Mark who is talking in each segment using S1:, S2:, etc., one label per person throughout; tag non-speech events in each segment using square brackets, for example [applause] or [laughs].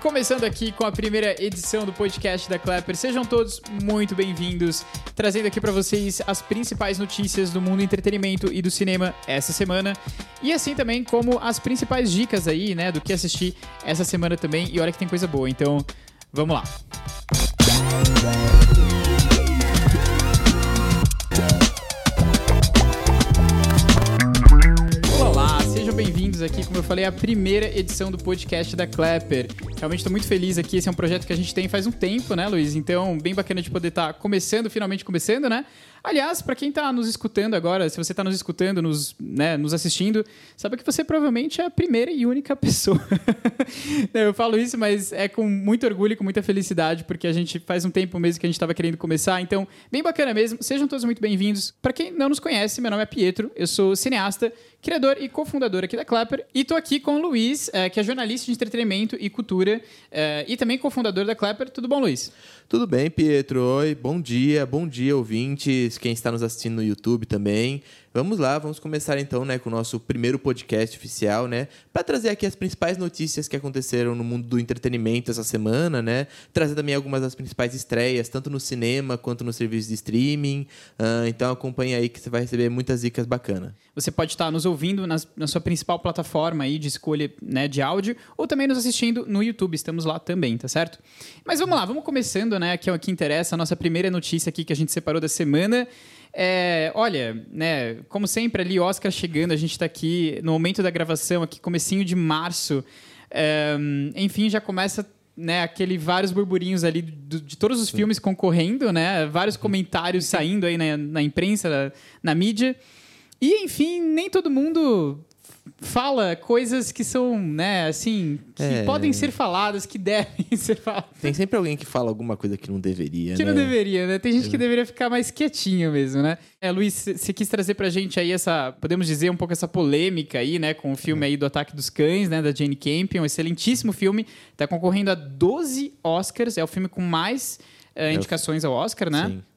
S1: começando aqui com a primeira edição do podcast da Clapper. Sejam todos muito bem-vindos, trazendo aqui para vocês as principais notícias do mundo do entretenimento e do cinema essa semana. E assim também como as principais dicas aí, né, do que assistir essa semana também. E olha que tem coisa boa, então vamos lá. Olá, bem-vindos aqui, como eu falei, à primeira edição do podcast da Clapper. Realmente estou muito feliz aqui, esse é um projeto que a gente tem faz um tempo, né, Luiz? Então, bem bacana de poder estar começando, finalmente começando, né? Aliás, para quem está nos escutando agora, se você está nos escutando, nos, né, nos assistindo, sabe que você provavelmente é a primeira e única [laughs] pessoa. Eu falo isso, mas é com muito orgulho e com muita felicidade, porque a gente faz um tempo mesmo que a gente estava querendo começar. Então, bem bacana mesmo. Sejam todos muito bem-vindos. Para quem não nos conhece, meu nome é Pietro, eu sou cineasta, criador e cofundador aqui da Clapper. E tô aqui com o Luiz, é, que é jornalista de entretenimento e cultura, é, e também cofundador da Clapper. Tudo bom, Luiz?
S2: Tudo bem, Pietro? Oi, bom dia, bom dia, ouvintes, quem está nos assistindo no YouTube também. Vamos lá, vamos começar então, né, com o nosso primeiro podcast oficial, né, para trazer aqui as principais notícias que aconteceram no mundo do entretenimento essa semana, né, trazer também algumas das principais estreias, tanto no cinema quanto no serviço de streaming. Uh, então acompanha aí que você vai receber muitas dicas bacanas.
S1: Você pode estar nos ouvindo nas, na sua principal plataforma aí de escolha, né, de áudio, ou também nos assistindo no YouTube, estamos lá também, tá certo? Mas vamos lá, vamos começando, né, que é o que interessa, a nossa primeira notícia aqui que a gente separou da semana. É, olha, né, como sempre ali, Oscar chegando, a gente está aqui no momento da gravação, aqui comecinho de março. É, enfim, já começa né, aquele vários burburinhos ali de, de todos os Sim. filmes concorrendo, né, vários comentários saindo aí na, na imprensa, na, na mídia. E, enfim, nem todo mundo fala coisas que são, né, assim, que é. podem ser faladas, que [laughs] devem ser faladas.
S2: Tem sempre alguém que fala alguma coisa que não deveria,
S1: que
S2: né?
S1: não deveria, né? Tem gente é. que deveria ficar mais quietinho mesmo, né? É, Luiz, você quis trazer pra gente aí essa, podemos dizer, um pouco essa polêmica aí, né, com o filme aí do Ataque dos Cães, né, da Jane Campion, um excelentíssimo filme, tá concorrendo a 12 Oscars, é o filme com mais uh, indicações ao Oscar, né? Sim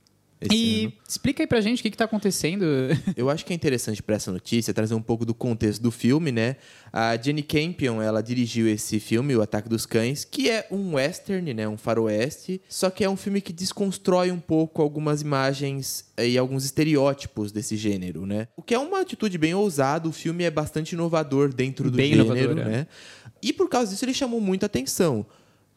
S1: e ano. explica aí pra gente o que, que tá acontecendo. [laughs]
S2: Eu acho que é interessante para essa notícia trazer um pouco do contexto do filme, né? A Jenny Campion, ela dirigiu esse filme, O Ataque dos Cães, que é um western, né? Um faroeste, só que é um filme que desconstrói um pouco algumas imagens eh, e alguns estereótipos desse gênero, né? O que é uma atitude bem ousada, o filme é bastante inovador dentro do bem gênero, é. né? É. E por causa disso ele chamou muita atenção.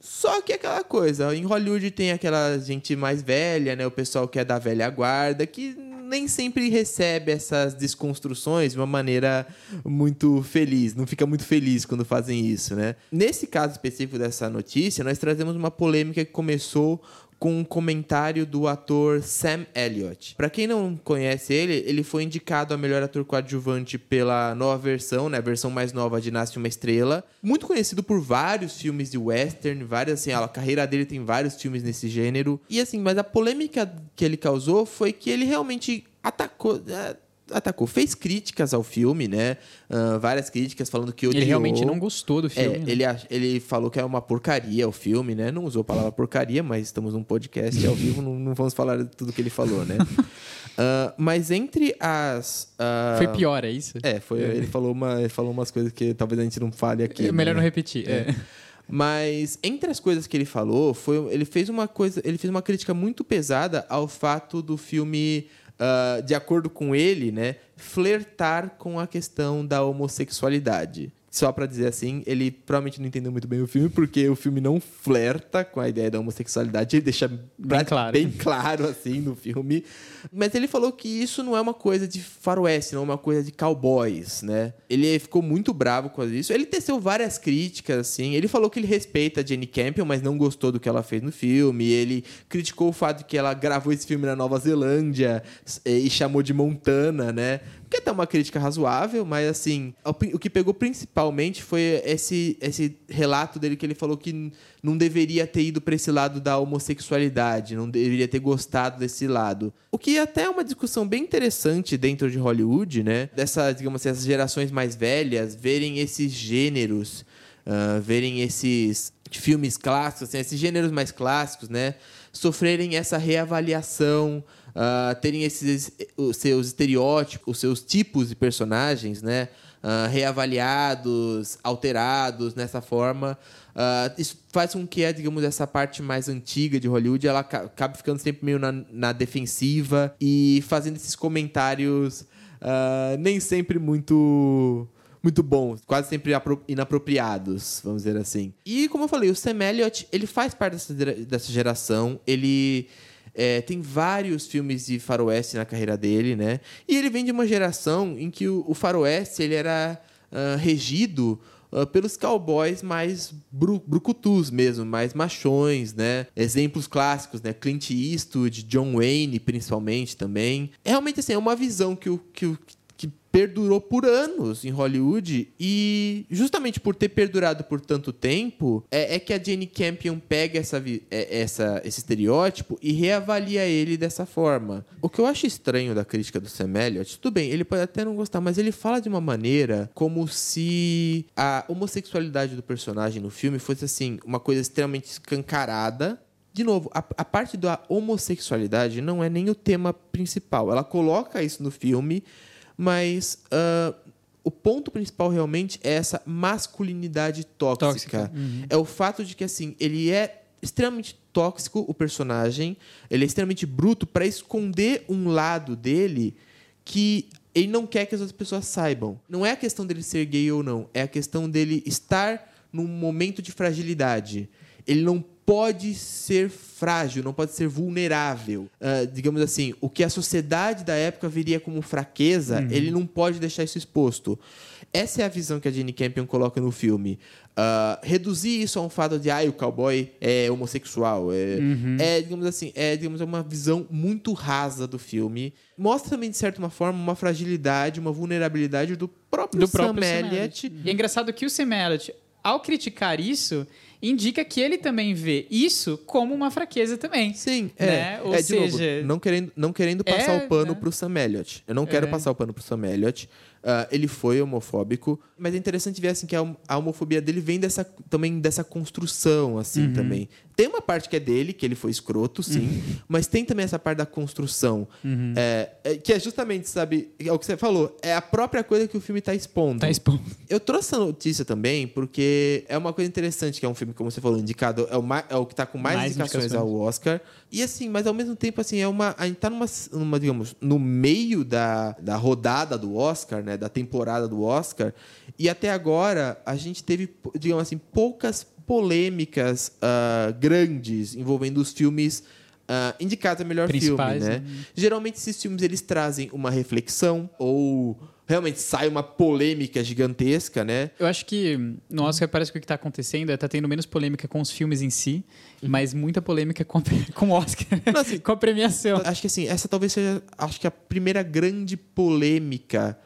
S2: Só que aquela coisa, em Hollywood tem aquela gente mais velha, né? O pessoal que é da velha guarda, que nem sempre recebe essas desconstruções de uma maneira muito feliz, não fica muito feliz quando fazem isso, né? Nesse caso específico dessa notícia, nós trazemos uma polêmica que começou com um comentário do ator Sam Elliott. Para quem não conhece ele, ele foi indicado a melhor ator coadjuvante pela nova versão, né, a versão mais nova de Nasce uma Estrela. Muito conhecido por vários filmes de western, várias assim, a carreira dele tem vários filmes nesse gênero. E assim, mas a polêmica que ele causou foi que ele realmente atacou, é, atacou, fez críticas ao filme, né? Uh, várias críticas falando que odiou.
S1: Ele realmente não gostou do filme.
S2: É, né? ele, ele falou que é uma porcaria o filme, né? Não usou a palavra porcaria, mas estamos num podcast ao vivo, não, não, vamos falar de tudo que ele falou, né? Uh, [laughs] mas entre as.
S1: Uh... Foi pior, é isso?
S2: É, foi, é. Ele, falou uma, ele falou umas coisas que talvez a gente não fale aqui.
S1: É melhor né? não repetir. É. é.
S2: Mas entre as coisas que ele falou, foi, ele fez uma coisa, ele fez uma crítica muito pesada ao fato do filme uh, de acordo com ele, né, flertar com a questão da homossexualidade só para dizer assim, ele provavelmente não entendeu muito bem o filme, porque o filme não flerta com a ideia da homossexualidade, ele deixa bem claro, bem claro assim no filme. Mas ele falou que isso não é uma coisa de faroeste, não é uma coisa de cowboys, né? Ele ficou muito bravo com isso. Ele teceu várias críticas, assim. Ele falou que ele respeita a Jenny Campion, mas não gostou do que ela fez no filme. Ele criticou o fato de que ela gravou esse filme na Nova Zelândia e chamou de Montana, né? Que até uma crítica razoável, mas assim, o que pegou principalmente foi esse, esse relato dele que ele falou que não deveria ter ido para esse lado da homossexualidade, não deveria ter gostado desse lado. O que até é uma discussão bem interessante dentro de Hollywood, né? Dessas, digamos assim, essas gerações mais velhas verem esses gêneros, uh, verem esses filmes clássicos, assim, esses gêneros mais clássicos, né? Sofrerem essa reavaliação uh, terem esses os seus estereótipos, os seus tipos de personagens, né? uh, reavaliados, alterados nessa forma. Uh, isso faz com que, digamos, essa parte mais antiga de Hollywood ela acabe ficando sempre meio na, na defensiva e fazendo esses comentários uh, nem sempre muito muito bons, quase sempre inapropriados, vamos dizer assim. E como eu falei, o Sam Elliott, ele faz parte dessa, dessa geração, ele é, tem vários filmes de faroeste na carreira dele, né? E ele vem de uma geração em que o, o faroeste ele era uh, regido Uh, pelos cowboys mais bru brucutus mesmo, mais machões, né? Exemplos clássicos, né? Clint Eastwood, John Wayne, principalmente também. É realmente assim, é uma visão que o, que o perdurou por anos em Hollywood e justamente por ter perdurado por tanto tempo é, é que a Jane Campion pega essa, é, essa, esse estereótipo e reavalia ele dessa forma. O que eu acho estranho da crítica do Sam Elliott, tudo bem, ele pode até não gostar, mas ele fala de uma maneira como se a homossexualidade do personagem no filme fosse assim uma coisa extremamente escancarada de novo, a, a, parte da homossexualidade não é nem o tema principal. Ela coloca isso no filme, mas uh, o ponto principal realmente é essa masculinidade tóxica. tóxica. Uhum. É o fato de que assim ele é extremamente tóxico o personagem, ele é extremamente bruto para esconder um lado dele que ele não quer que as outras pessoas saibam. Não é a questão dele ser gay ou não, é a questão dele estar num momento de fragilidade. Ele não pode ser frágil, não pode ser vulnerável. Uh, digamos assim, o que a sociedade da época viria como fraqueza, uhum. ele não pode deixar isso exposto. Essa é a visão que a Jane Campion coloca no filme. Uh, reduzir isso a um fato de ah, o cowboy é homossexual. É, uhum. é, digamos assim, é digamos, uma visão muito rasa do filme. Mostra também, de certa forma, uma fragilidade, uma vulnerabilidade do próprio, do Sam próprio Elliott.
S1: E é engraçado que o Sam Elliott, ao criticar isso, indica que ele também vê isso como uma fraqueza também.
S2: Sim, é. Né? Ou é, seja, novo, não querendo, não querendo passar é, o pano né? pro Sam Elliott. Eu não quero é. passar o pano pro Sam Elliott. Uh, ele foi homofóbico, mas é interessante ver assim que a, a homofobia dele vem dessa também dessa construção assim uhum. também. Tem uma parte que é dele, que ele foi escroto, sim, uhum. mas tem também essa parte da construção, uhum. é, é, que é justamente, sabe, é o que você falou, é a própria coisa que o filme está expondo.
S1: Tá expondo.
S2: Eu trouxe essa notícia também porque é uma coisa interessante que é um filme, como você falou, indicado, é o, é o que está com mais, mais indicações, indicações ao Oscar. E assim, mas ao mesmo tempo, assim, é uma. A gente tá numa, numa digamos, no meio da, da rodada do Oscar, né? Da temporada do Oscar. E até agora a gente teve, digamos assim, poucas polêmicas uh, grandes envolvendo os filmes uh, indicados a melhor filme, né? né? Geralmente esses filmes eles trazem uma reflexão ou realmente sai uma polêmica gigantesca, né?
S1: Eu acho que no Oscar parece que o que está acontecendo é tá tendo menos polêmica com os filmes em si, uhum. mas muita polêmica com, [laughs] com o Oscar, Não, assim, com a premiação.
S2: Acho que assim, essa talvez seja acho que a primeira grande polêmica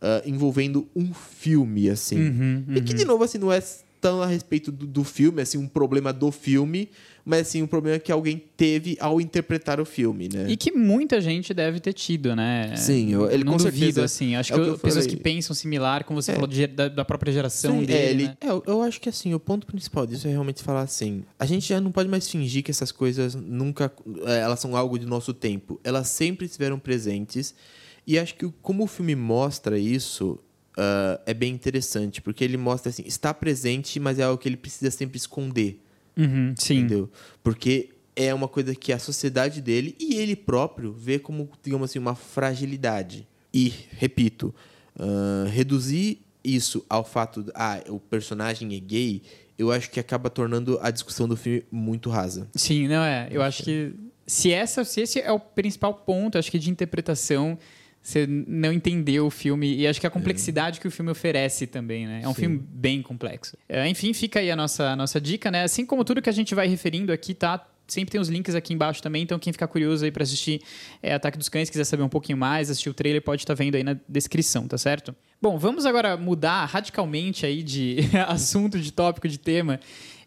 S2: uh, envolvendo um filme, assim. Uhum, uhum. E que, de novo, assim, não é tão a respeito do, do, filme, assim, um problema do filme, mas assim, um problema que alguém teve ao interpretar o filme, né?
S1: E que muita gente deve ter tido, né?
S2: Sim, eu, ele
S1: não
S2: com
S1: duvido,
S2: certeza,
S1: assim. Acho é que, que pessoas que pensam similar, como você é. falou, de, da, da, própria geração Sim, dele,
S2: é, ele,
S1: né?
S2: é, eu acho que assim, o ponto principal disso é realmente falar assim, a gente já não pode mais fingir que essas coisas nunca, é, elas são algo de nosso tempo. Elas sempre estiveram presentes e acho que como o filme mostra isso, uh, é bem interessante, porque ele mostra assim, está presente, mas é algo que ele precisa sempre esconder.
S1: Uhum, sim.
S2: Entendeu? Porque é uma coisa que a sociedade dele e ele próprio vê como, digamos assim, uma fragilidade. E, repito, uh, reduzir isso ao fato de ah, o personagem é gay, eu acho que acaba tornando a discussão do filme muito rasa.
S1: Sim, não é. Eu acho que se, essa, se esse é o principal ponto, acho que de interpretação você não entendeu o filme e acho que a complexidade é. que o filme oferece também, né? É um Sim. filme bem complexo. É, enfim, fica aí a nossa, a nossa dica, né? Assim como tudo que a gente vai referindo aqui, tá? Sempre tem os links aqui embaixo também, então quem ficar curioso aí para assistir é, Ataque dos Cães, quiser saber um pouquinho mais, assistir o trailer, pode estar tá vendo aí na descrição, tá certo? Bom, vamos agora mudar radicalmente aí de [laughs] assunto, de tópico, de tema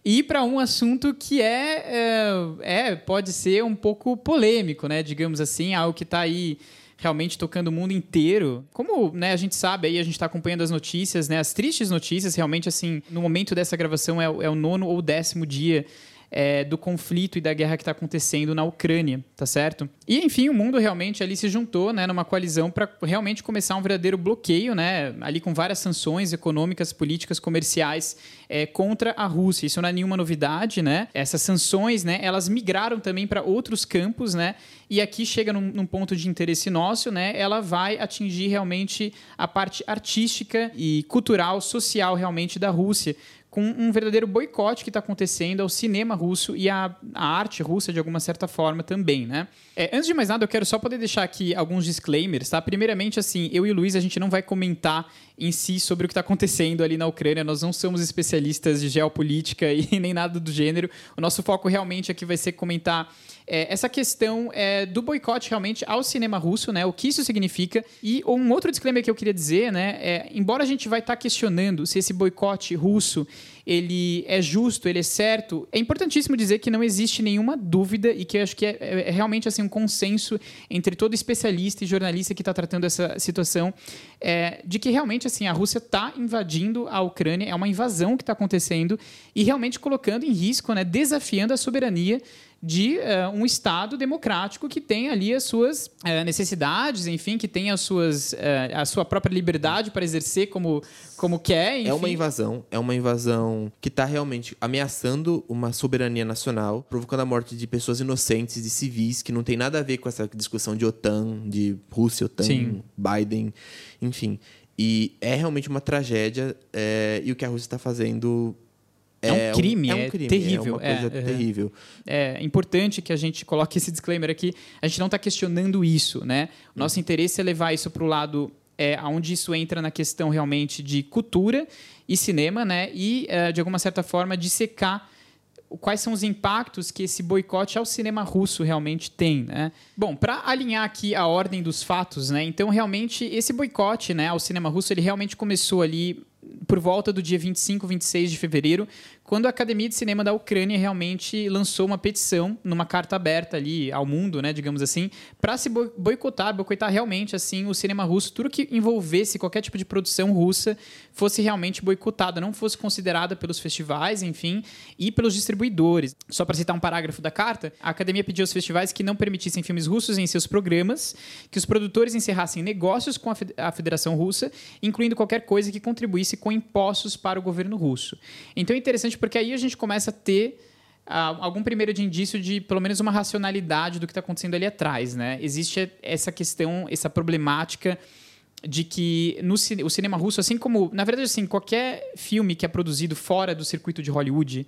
S1: e para um assunto que é, é, é, pode ser um pouco polêmico, né? Digamos assim, algo que está aí realmente tocando o mundo inteiro. Como né, a gente sabe aí, a gente está acompanhando as notícias, né, as tristes notícias, realmente assim, no momento dessa gravação é, é o nono ou décimo dia é, do conflito e da guerra que está acontecendo na Ucrânia, tá certo? E enfim, o mundo realmente ali se juntou, né, numa coalizão para realmente começar um verdadeiro bloqueio, né, ali com várias sanções econômicas, políticas, comerciais é, contra a Rússia. Isso não é nenhuma novidade, né? Essas sanções, né, elas migraram também para outros campos, né? E aqui chega num, num, ponto de interesse nosso, né? Ela vai atingir realmente a parte artística e cultural, social realmente da Rússia com um verdadeiro boicote que está acontecendo ao cinema russo e à, à, arte russa de alguma certa forma também, né? É, antes de mais nada, eu quero só poder deixar aqui alguns disclaimers, tá? Primeiramente, assim, eu e o Luiz, a gente não vai comentar em si sobre o que está acontecendo ali na Ucrânia. Nós não somos especialistas de geopolítica [laughs] e nem nada do gênero. O nosso foco realmente aqui vai ser comentar é, essa questão é, do boicote realmente ao cinema russo, né? O que isso significa. E um outro disclaimer que eu queria dizer, né? É, embora a gente vai estar tá questionando se esse boicote russo ele é justo, ele é certo, é importantíssimo dizer que não existe nenhuma dúvida e que eu acho que é, é, é realmente assim um consenso entre todo especialista e jornalista que está tratando essa situação é, de que realmente assim a Rússia está invadindo a Ucrânia, é uma invasão que está acontecendo e realmente colocando em risco, né, desafiando a soberania de uh, um Estado democrático que tem ali as suas uh, necessidades, enfim, que tem as suas, uh, a sua própria liberdade para exercer como, como quer. Enfim.
S2: É uma invasão, é uma invasão que está realmente ameaçando uma soberania nacional, provocando a morte de pessoas inocentes, de civis, que não tem nada a ver com essa discussão de OTAN, de Rússia, OTAN, Sim. Biden, enfim. E é realmente uma tragédia, é, e o que a Rússia está fazendo
S1: é, um crime, é, um, é, um crime, terrível.
S2: É uma coisa é, terrível.
S1: É importante que a gente coloque esse disclaimer aqui. A gente não está questionando isso, né? O nosso hum. interesse é levar isso para o lado é, onde isso entra na questão realmente de cultura e cinema, né? E, é, de alguma certa forma, dissecar quais são os impactos que esse boicote ao cinema russo realmente tem, né? Bom, para alinhar aqui a ordem dos fatos, né? Então, realmente, esse boicote né, ao cinema russo, ele realmente começou ali por volta do dia 25, 26 de fevereiro, quando a Academia de Cinema da Ucrânia realmente lançou uma petição numa carta aberta ali ao mundo, né, digamos assim, para se boicotar, boicotar realmente assim o cinema russo, tudo que envolvesse qualquer tipo de produção russa fosse realmente boicotada, não fosse considerada pelos festivais, enfim, e pelos distribuidores. Só para citar um parágrafo da carta, a Academia pediu aos festivais que não permitissem filmes russos em seus programas, que os produtores encerrassem negócios com a Federação Russa, incluindo qualquer coisa que contribuísse com impostos para o governo russo. Então é interessante porque aí a gente começa a ter uh, algum primeiro de indício de pelo menos uma racionalidade do que está acontecendo ali atrás, né? Existe essa questão, essa problemática de que no o cinema russo, assim como, na verdade, assim, qualquer filme que é produzido fora do circuito de Hollywood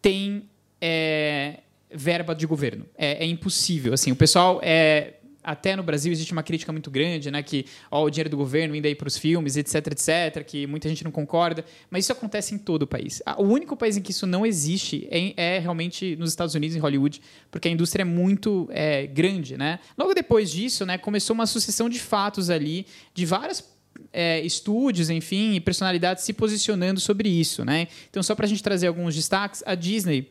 S1: tem é, verba de governo. É, é, impossível. Assim, o pessoal é até no Brasil existe uma crítica muito grande, né, que ó, o dinheiro do governo indo aí para os filmes, etc, etc, que muita gente não concorda, mas isso acontece em todo o país. O único país em que isso não existe é, é realmente nos Estados Unidos, em Hollywood, porque a indústria é muito é, grande, né? Logo depois disso, né, começou uma sucessão de fatos ali, de várias é, estúdios, enfim, e personalidades se posicionando sobre isso, né? Então, só para a gente trazer alguns destaques, a Disney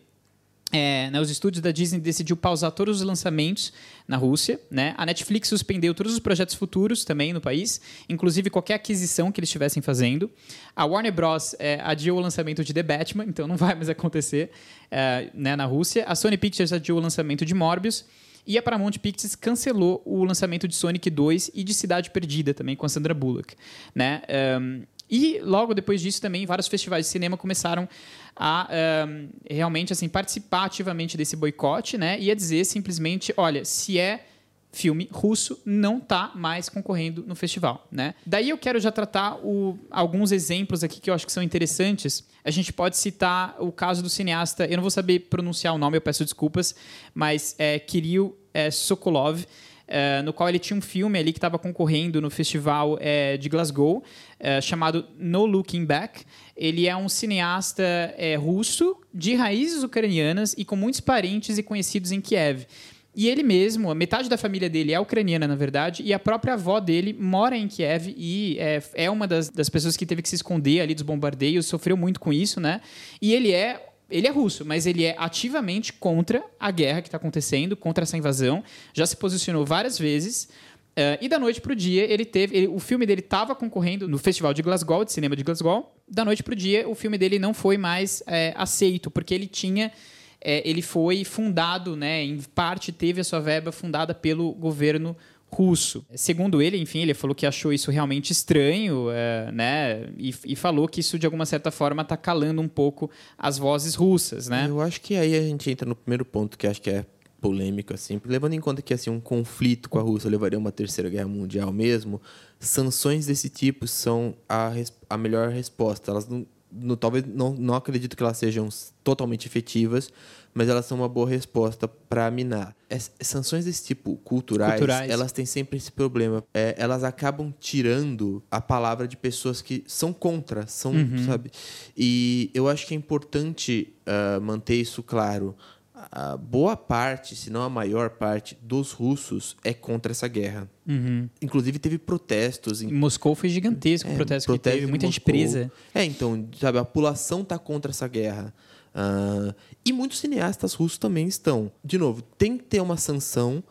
S1: é, né, os estúdios da Disney decidiu pausar todos os lançamentos na Rússia. Né? A Netflix suspendeu todos os projetos futuros também no país, inclusive qualquer aquisição que eles estivessem fazendo. A Warner Bros. É, adiou o lançamento de The Batman, então não [laughs] vai mais acontecer é, né, na Rússia. A Sony Pictures adiou o lançamento de Morbius. E a Paramount Pictures cancelou o lançamento de Sonic 2 e de Cidade Perdida também com a Sandra Bullock. Né? Um, e logo depois disso também vários festivais de cinema começaram a um, realmente assim participar ativamente desse boicote, né? E a dizer simplesmente, olha, se é filme russo não está mais concorrendo no festival, né? Daí eu quero já tratar o, alguns exemplos aqui que eu acho que são interessantes. A gente pode citar o caso do cineasta, eu não vou saber pronunciar o nome, eu peço desculpas, mas é Kirill é, Sokolov, é, no qual ele tinha um filme ali que estava concorrendo no festival é, de Glasgow, é, chamado No Looking Back. Ele é um cineasta russo de raízes ucranianas e com muitos parentes e conhecidos em Kiev. E ele mesmo, a metade da família dele é ucraniana, na verdade, e a própria avó dele mora em Kiev e é, é uma das, das pessoas que teve que se esconder ali dos bombardeios, sofreu muito com isso, né? E ele é ele é russo, mas ele é ativamente contra a guerra que está acontecendo, contra essa invasão. Já se posicionou várias vezes. Uh, e da noite para o dia, ele teve. Ele, o filme dele estava concorrendo no Festival de Glasgow, de cinema de Glasgow. Da noite para o dia, o filme dele não foi mais é, aceito, porque ele tinha é, ele foi fundado, né, em parte teve a sua verba fundada pelo governo russo. Segundo ele, enfim, ele falou que achou isso realmente estranho, é, né? E, e, falou que isso de alguma certa forma está calando um pouco as vozes russas, né?
S2: Eu acho que aí a gente entra no primeiro ponto que acho que é polêmico assim, levando em conta que assim um conflito com a Rússia levaria a uma terceira guerra mundial mesmo, sanções desse tipo são a, a melhor resposta. Elas não, não talvez não, não acredito que elas sejam totalmente efetivas, mas elas são uma boa resposta para minar. As sanções desse tipo culturais, culturais, elas têm sempre esse problema. É, elas acabam tirando a palavra de pessoas que são contra, são, uhum. sabe? E eu acho que é importante uh, manter isso claro. A boa parte, se não a maior parte, dos russos é contra essa guerra. Uhum. Inclusive teve protestos.
S1: Em Moscou foi gigantesco é, o protesto, protesto que teve, muita gente presa.
S2: É, então, sabe, a população está contra essa guerra. Uh, e muitos cineastas russos também estão. De novo, tem que ter uma sanção,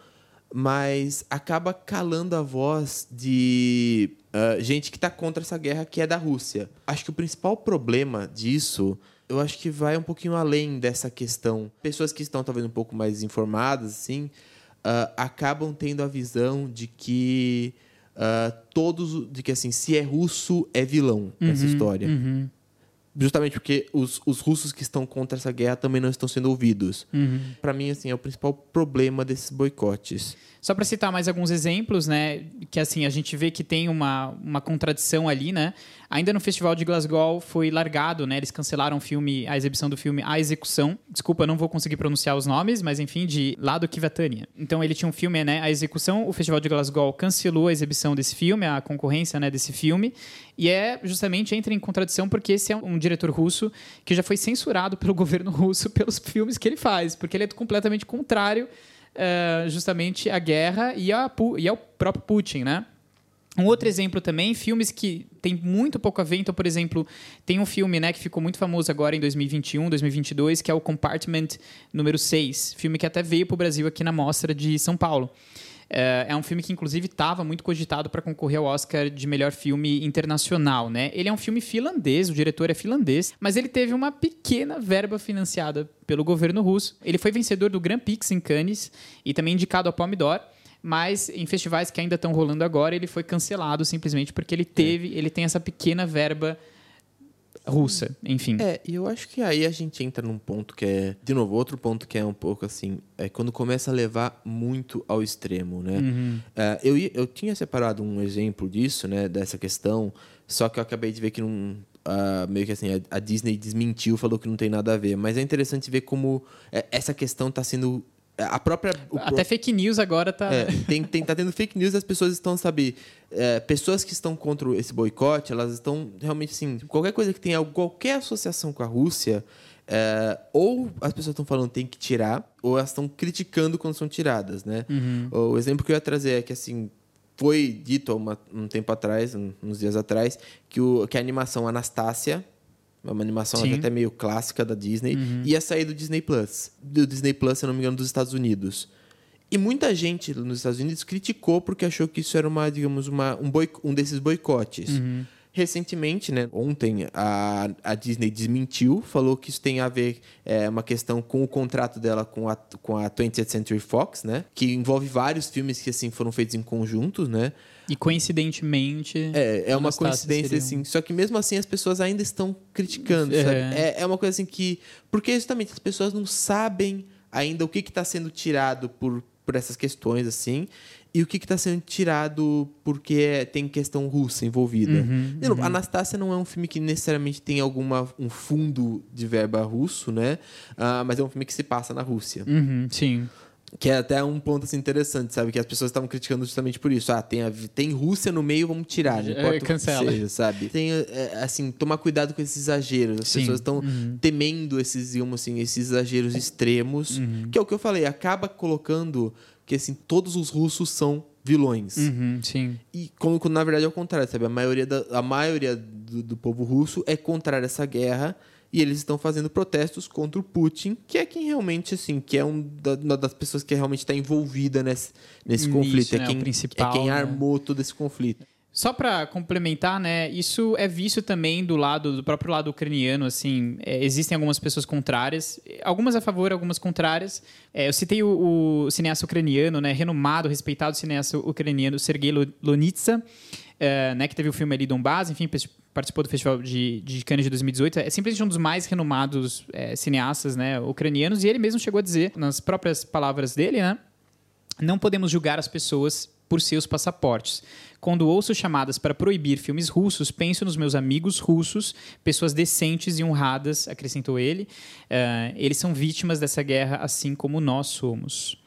S2: mas acaba calando a voz de uh, gente que está contra essa guerra que é da Rússia. Acho que o principal problema disso, eu acho que vai um pouquinho além dessa questão. Pessoas que estão talvez um pouco mais informadas, assim, uh, acabam tendo a visão de que todos, de que assim, se é russo é vilão uhum, nessa história. Uhum justamente porque os, os russos que estão contra essa guerra também não estão sendo ouvidos. Uhum. Para mim, assim, é o principal problema desses boicotes.
S1: Só para citar mais alguns exemplos, né, que assim a gente vê que tem uma, uma contradição ali, né? Ainda no Festival de Glasgow foi largado, né? Eles cancelaram o filme, a exibição do filme A Execução. Desculpa, não vou conseguir pronunciar os nomes, mas enfim, de Lado Kivatania. Então ele tinha um filme, né, A Execução. O Festival de Glasgow cancelou a exibição desse filme, a concorrência, né, desse filme. E é justamente entra em contradição porque esse é um diretor russo que já foi censurado pelo [laughs] governo russo pelos filmes que ele faz, porque ele é completamente contrário uh, justamente a guerra e, a, e ao próprio Putin, né? Um outro exemplo também, filmes que tem muito pouco a ver. Então, por exemplo, tem um filme né, que ficou muito famoso agora em 2021, 2022, que é o Compartment número 6. Filme que até veio para o Brasil aqui na Mostra de São Paulo. É, é um filme que, inclusive, estava muito cogitado para concorrer ao Oscar de melhor filme internacional, né? Ele é um filme finlandês, o diretor é finlandês, mas ele teve uma pequena verba financiada pelo governo russo. Ele foi vencedor do Grand Prix em Cannes e também indicado ao Palme d'Or mas em festivais que ainda estão rolando agora, ele foi cancelado simplesmente porque ele teve, é. ele tem essa pequena verba russa, enfim.
S2: É, e eu acho que aí a gente entra num ponto que é, de novo, outro ponto que é um pouco assim, é quando começa a levar muito ao extremo, né? Uhum. É, eu, eu tinha separado um exemplo disso, né, dessa questão, só que eu acabei de ver que não, Uh, meio que assim, a, a, Disney desmentiu, falou que não tem nada a ver. Mas é interessante ver como é, essa questão está sendo a própria.
S1: Até pro... fake news agora tá.
S2: É, tem, tem, tá tendo fake news, as pessoas estão, sabe. É, pessoas que estão contra esse boicote, elas estão realmente assim. Qualquer coisa que tenha qualquer associação com a Rússia, é, ou as pessoas estão falando tem que tirar, ou elas estão criticando quando são tiradas, né? Uhum. O exemplo que eu ia trazer é que assim. Foi dito há uma, um tempo atrás, uns dias atrás, que, o, que a animação Anastácia, uma animação até meio clássica da Disney, uhum. ia sair do Disney Plus. Do Disney Plus, se não me engano, dos Estados Unidos. E muita gente nos Estados Unidos criticou porque achou que isso era uma, digamos, uma, um, um desses boicotes. Uhum. Recentemente, né, ontem, a, a Disney desmentiu, falou que isso tem a ver é, uma questão com o contrato dela com a, com a 20th Century Fox, né, que envolve vários filmes que assim foram feitos em conjuntos, né.
S1: E coincidentemente.
S2: É, é uma coincidência, assim. Só que mesmo assim as pessoas ainda estão criticando, é. sabe? É, é uma coisa assim que. Porque justamente as pessoas não sabem ainda o que está sendo tirado por, por essas questões, assim e o que está sendo tirado porque é, tem questão russa envolvida. Uhum, uhum. Anastácia não é um filme que necessariamente tem alguma um fundo de verba russo, né? Uh, mas é um filme que se passa na Rússia.
S1: Uhum, sim.
S2: Que é até um ponto assim, interessante, sabe? Que as pessoas estavam criticando justamente por isso. Ah, tem, a, tem Rússia no meio, vamos tirar. Não
S1: é, cancela.
S2: Seja, sabe? Tem, é, assim, tomar cuidado com esses exageros. As Sim. pessoas estão uhum. temendo esses, digamos assim, esses exageros extremos. Uhum. Que é o que eu falei, acaba colocando que assim todos os russos são vilões.
S1: Uhum, sim.
S2: E como na verdade é o contrário, sabe? A maioria, da, a maioria do, do povo russo é contrária a essa guerra e eles estão fazendo protestos contra o Putin, que é quem realmente, assim, que é um da, uma das pessoas que realmente está envolvida nesse, nesse conflito. É,
S1: né,
S2: quem,
S1: é quem
S2: né? armou todo esse conflito.
S1: Só para complementar, né, isso é visto também do lado do próprio lado ucraniano, assim, é, existem algumas pessoas contrárias, algumas a favor, algumas contrárias. É, eu citei o, o, cineasta ucraniano, né, renomado, respeitado cineasta ucraniano Sergei Lonitsa, é, né, que teve o filme ali Donbass, enfim, participou do Festival de, de Cannes de 2018. É simplesmente um dos mais renomados é, cineastas, né, ucranianos, e ele mesmo chegou a dizer, nas próprias palavras dele, né, não podemos julgar as pessoas por seus passaportes. Quando ouço chamadas para proibir filmes russos, penso nos meus amigos russos, pessoas decentes e honradas, acrescentou ele. Uh, eles são vítimas dessa guerra, assim como nós somos.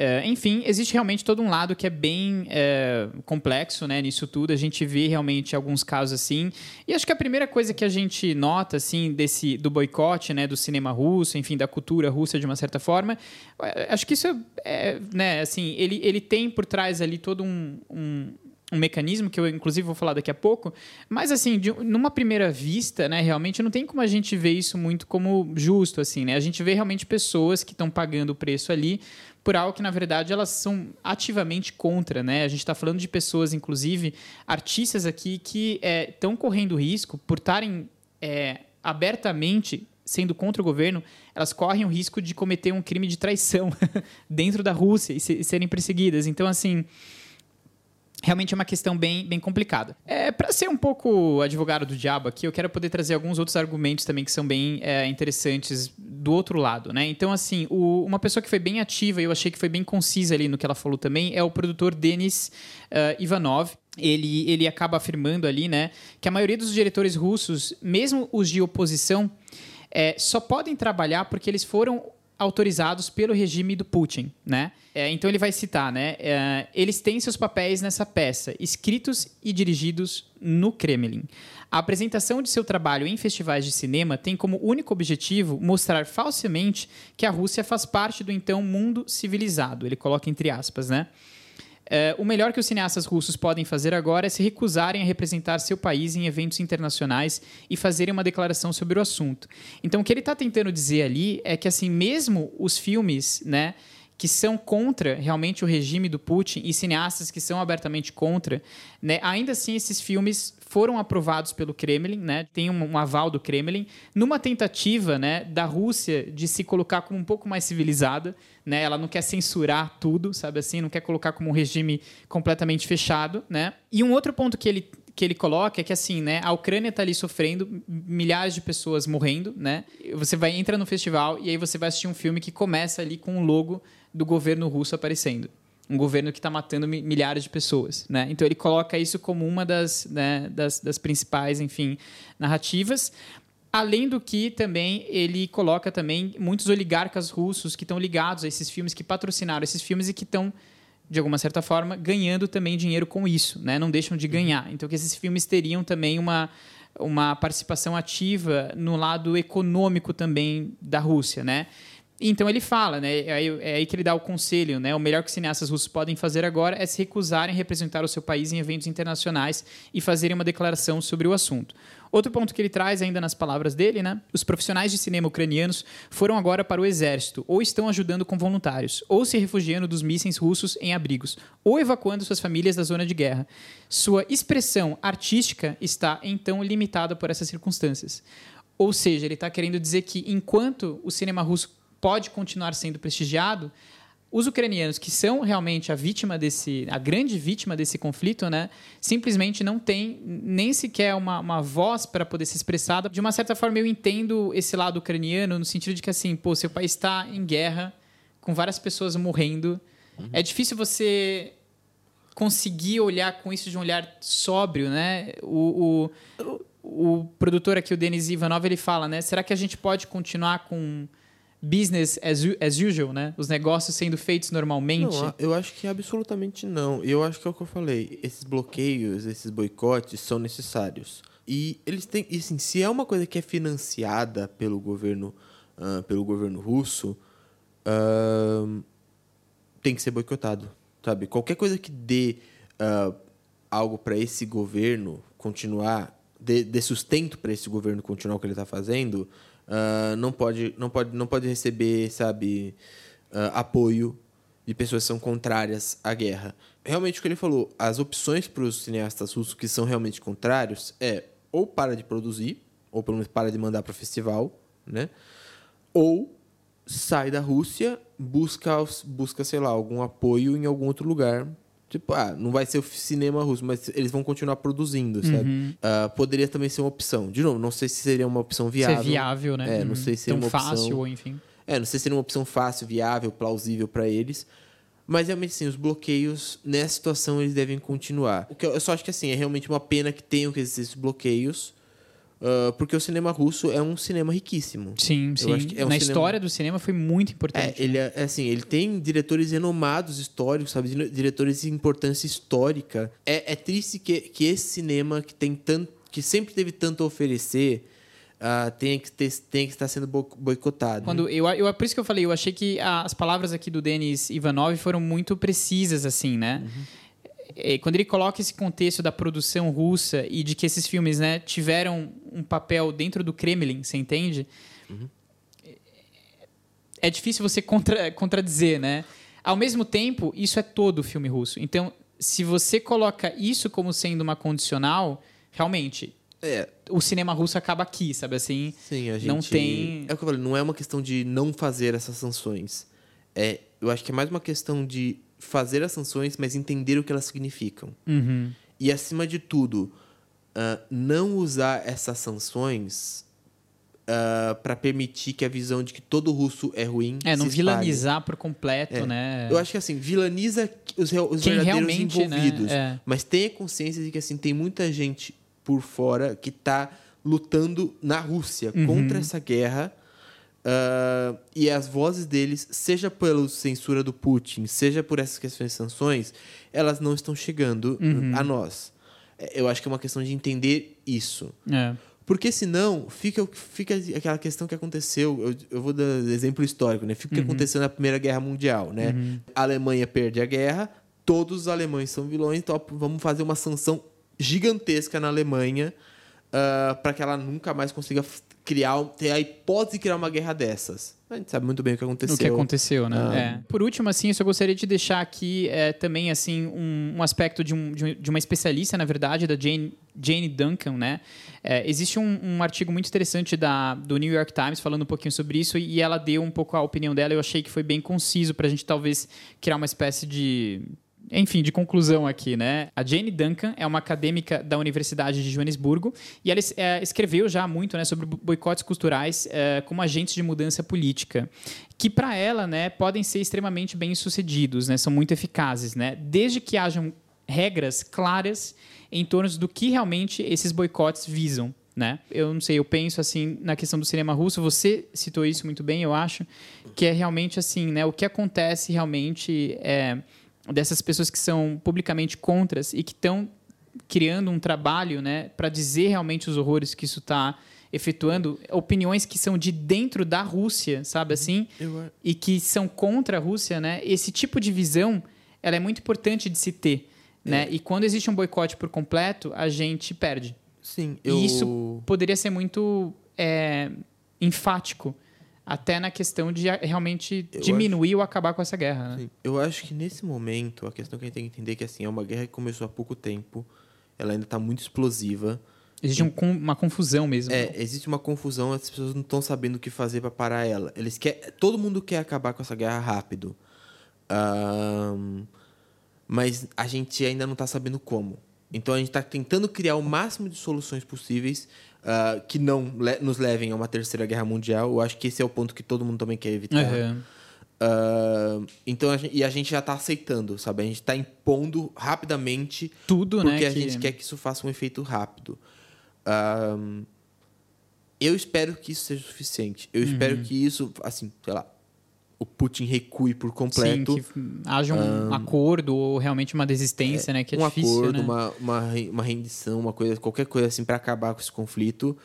S1: Uh, enfim, existe realmente todo um lado que é bem uh, complexo né, nisso tudo. A gente vê realmente alguns casos assim. E acho que a primeira coisa que a gente nota assim desse do boicote né, do cinema russo, enfim, da cultura russa de uma certa forma, eh, acho que isso é, é né, assim, ele, ele tem por trás ali todo um, um um mecanismo que eu inclusive vou falar daqui a pouco, mas assim, de, numa primeira vista, né, realmente não tem como a gente ver isso muito como justo assim, né? A gente vê realmente pessoas que estão pagando o preço ali por algo que na verdade elas são ativamente contra, né? A gente está falando de pessoas, inclusive artistas aqui que estão é, correndo risco por estarem é, abertamente sendo contra o governo, elas correm o risco de cometer um crime de traição [laughs] dentro da Rússia e, se, e serem perseguidas. Então, assim, realmente é uma questão bem, bem complicada. É, para ser um pouco advogado do diabo aqui, eu quero poder trazer alguns outros argumentos também que são bem é, interessantes do outro lado, né? Então, assim, o, uma pessoa que foi bem ativa eu achei que foi bem concisa ali no que ela falou também é o produtor Denis uh, Ivanov. Ele, ele acaba afirmando ali, né, que a maioria dos diretores russos, mesmo os de oposição, é, só podem trabalhar porque eles foram autorizados pelo regime do Putin, né? É, então ele vai citar, né? É, eles têm seus papéis nessa peça, escritos e dirigidos no Kremlin. A apresentação de seu trabalho em festivais de cinema tem como único objetivo mostrar falsamente que a Rússia faz parte do então mundo civilizado. Ele coloca entre aspas, né? É, o melhor que os cineastas russos podem fazer agora é se recusarem a representar seu país em eventos internacionais e fazerem uma declaração sobre o assunto. Então, o que ele está tentando dizer ali é que, assim, mesmo os filmes, né, que são contra realmente o regime do Putin e cineastas que são abertamente contra, né, ainda assim esses filmes foram aprovados pelo Kremlin, né, tem um, um, aval do Kremlin, numa tentativa né, da Rússia de se colocar como um pouco mais civilizada, né, ela não quer censurar tudo, sabe assim, não quer colocar como um regime completamente fechado, né, e um outro ponto que ele que ele coloca é que assim, né, a Ucrânia está ali sofrendo, milhares de pessoas morrendo, né? Você vai entra no festival e aí você vai assistir um filme que começa ali com o logo do governo russo aparecendo. Um governo que está matando milhares de pessoas. Né? Então ele coloca isso como uma das, né, das, das principais, enfim, narrativas. Além do que também ele coloca também muitos oligarcas russos que estão ligados a esses filmes, que patrocinaram esses filmes e que estão, de alguma certa forma, ganhando também dinheiro com isso, né? não deixam de ganhar. Então que esses filmes teriam também uma, uma participação ativa no lado econômico também da Rússia. Né? Então ele fala, né? É aí, é aí, que ele dá o conselho, né? O melhor que cineastas russos podem fazer agora é se recusarem a representar o seu país em eventos internacionais e fazerem uma declaração sobre o assunto. Outro ponto que ele traz, ainda nas palavras dele, né? Os profissionais de cinema ucranianos foram agora para o exército, ou estão ajudando com voluntários, ou se refugiando dos mísseis russos em abrigos, ou evacuando suas famílias da zona de guerra. Sua expressão artística está, então, limitada por essas circunstâncias. Ou seja, ele está querendo dizer que enquanto o cinema russo pode continuar sendo prestigiado, os ucranianos que são realmente a vítima desse, a grande vítima desse conflito, né, simplesmente não tem nem sequer uma, uma voz para poder se expressar. De uma certa forma, eu entendo esse lado ucraniano no sentido de que assim, pô, seu país está em guerra, com várias pessoas morrendo, uhum. é difícil você conseguir olhar com isso de um olhar sóbrio, né? O, o, o produtor aqui, o Denis Ivanov, ele fala, né? Será que a gente pode continuar com business as, as usual, né? Os negócios sendo feitos normalmente?
S2: Não, eu acho que absolutamente não. Eu acho que é o que eu falei. Esses bloqueios, esses boicotes são necessários. E eles têm, e, assim, se é uma coisa que é financiada pelo governo, uh, pelo governo russo, uh, tem que ser boicotado, sabe? Qualquer coisa que dê uh, algo para esse governo continuar, dê, dê sustento para esse governo continuar o que ele está fazendo, uh, não, pode, não, pode, não pode receber, sabe, uh, apoio de pessoas que são contrárias à guerra. Realmente o que ele falou, as opções para os cineastas russos que são realmente contrários é ou para de produzir, ou pelo menos para de mandar para o festival, né? Ou sai da Rússia, busca, busca, sei lá, algum apoio em algum outro lugar. Tipo, ah, não vai ser o cinema russo, mas eles vão continuar produzindo, sabe?
S1: Uhum.
S2: Uh, poderia também ser uma opção. De novo, não sei se seria uma opção viável.
S1: Ser viável, né?
S2: É, não sei se seria
S1: Tão
S2: uma opção...
S1: fácil, ou enfim.
S2: É, não sei se seria uma opção fácil, viável, plausível para eles. Mas realmente, sim, os bloqueios nessa situação eles devem continuar. O que eu, eu só acho que assim, é realmente uma pena que tenham que existir esses bloqueios. Uh, porque o cinema russo é um cinema riquíssimo.
S1: Sim, sim.
S2: é um
S1: Na
S2: cinema-
S1: história do cinema foi muito
S2: É,
S1: importante.
S2: ele é é assim, ele tem diretores renomados históricos, sabe? Dire- Diretores de importância histórica. É, é triste que, que esse cinema que tem tanto, que sempre teve tanto a oferecer, ah, tenha, que ter, tenha que estar sendo bo- boicotado.
S1: Quando eu, eu, por isso que eu falei, eu achei que as palavras aqui do Denis Ivanov foram muito precisas, assim, né? É, Quando ele coloca esse contexto da produção russa e de que esses filmes né, tiveram um papel dentro do Kremlin, você entende? É difícil você contra, contradizer, né? Ao mesmo tempo, isso é todo o filme russo. Então, se você coloca isso como sendo uma condicional, realmente,
S2: É,
S1: o cinema russo acaba aqui, sabe assim?
S2: Sim, a gente.
S1: Não tem-
S2: É o que eu falei, não é uma questão de não fazer essas sanções. É, eu acho que é mais uma questão de fazer as sanções, mas entender o que elas significam.
S1: Uhum.
S2: E, acima de tudo, ah, não usar essas sanções para permitir que a visão de que todo russo é ruim.
S1: É, não vilanizar por completo,
S2: É.
S1: né?
S2: Eu acho que assim, vilaniza os, os
S1: Quem
S2: verdadeiros
S1: né,
S2: envolvidos.
S1: é.
S2: Mas tenha consciência de que assim, tem muita gente por fora que está lutando na Rússia
S1: Uhum.
S2: contra essa guerra. Ah, e as vozes deles, seja pela censura do Putin, seja por essas questões de sanções, elas não estão chegando
S1: Uhum.
S2: a nós. É, Eu acho que é uma questão de entender isso.
S1: É.
S2: Porque senão fica, fica aquela questão que aconteceu. Eu, eu vou dar exemplo histórico, né? Fica o que aconteceu na Primeira Guerra Mundial, né? A Alemanha perde a guerra, todos os alemães são vilões, então vamos fazer uma sanção gigantesca na Alemanha para que ela nunca mais consiga criar, ter a hipótese de criar uma guerra dessas. A gente sabe muito bem o que aconteceu.
S1: O que aconteceu, né?
S2: Ah.
S1: É. Por último, assim, eu só gostaria de deixar aqui é, também assim um, um aspecto de, um- de um- de uma especialista, na verdade, da Jane, Jane Duncan, né? É, existe um, um artigo muito interessante da, do New York Times falando um pouquinho sobre isso e ela deu um pouco a opinião dela. Eu achei que foi bem conciso para a gente talvez criar uma espécie de enfim, de conclusão aqui, né? A Jane Duncan é uma acadêmica da Universidade de Joanesburgo e ela é, escreveu já muito né, sobre boicotes culturais é, como agentes de mudança política, que para ela, né, podem ser extremamente bem sucedidos, né? São muito eficazes, né? Desde que hajam regras claras em torno do que realmente esses boicotes visam. Né? Eu não sei, eu penso assim na questão do cinema russo, você citou isso muito bem, eu acho, que é realmente assim, né? O que acontece realmente é dessas pessoas que são publicamente contras e que estão criando um trabalho né, para dizer realmente os horrores que isso está efetuando, opiniões que são de dentro da Rússia, sabe assim?
S2: Eu-
S1: E que são contra a Rússia, né? Esse tipo de visão, ela é muito importante de se ter, né? E quando existe um boicote por completo, a gente perde.
S2: Sim, eu...
S1: E isso poderia ser muito é, enfático, até na questão de realmente
S2: Eu
S1: diminuir ou acabar com essa guerra, né?
S2: Eu acho que nesse momento, a questão que a gente tem que entender é que assim, é uma guerra que começou há pouco tempo, ela ainda está muito explosiva.
S1: Existe um uma confusão mesmo.
S2: É, existe uma confusão, as pessoas não estão sabendo o que fazer para parar ela. Eles quer, todo mundo quer acabar com essa guerra rápido. Ahn, mas a gente ainda não está sabendo como. Então a gente está tentando criar o máximo de soluções possíveis ah, que não le- nos levem a uma terceira guerra mundial. Eu acho que esse é o ponto que todo mundo também quer evitar.
S1: Aham.
S2: Ah, então a gente, e a gente já está aceitando, sabe? A gente está impondo rapidamente
S1: Tudo,
S2: porque
S1: né?
S2: a gente quer que isso faça um efeito rápido. Ahn, eu espero que isso seja suficiente. Eu
S1: Uhum.
S2: espero que isso, assim, sei lá, o Putin recue por
S1: Sim,
S2: completo.
S1: que haja um acordo ou realmente uma desistência, né? Que é
S2: um
S1: difícil,
S2: acordo,
S1: né?
S2: uma, uma, uma rendição, uma coisa, qualquer coisa assim para acabar com esse conflito.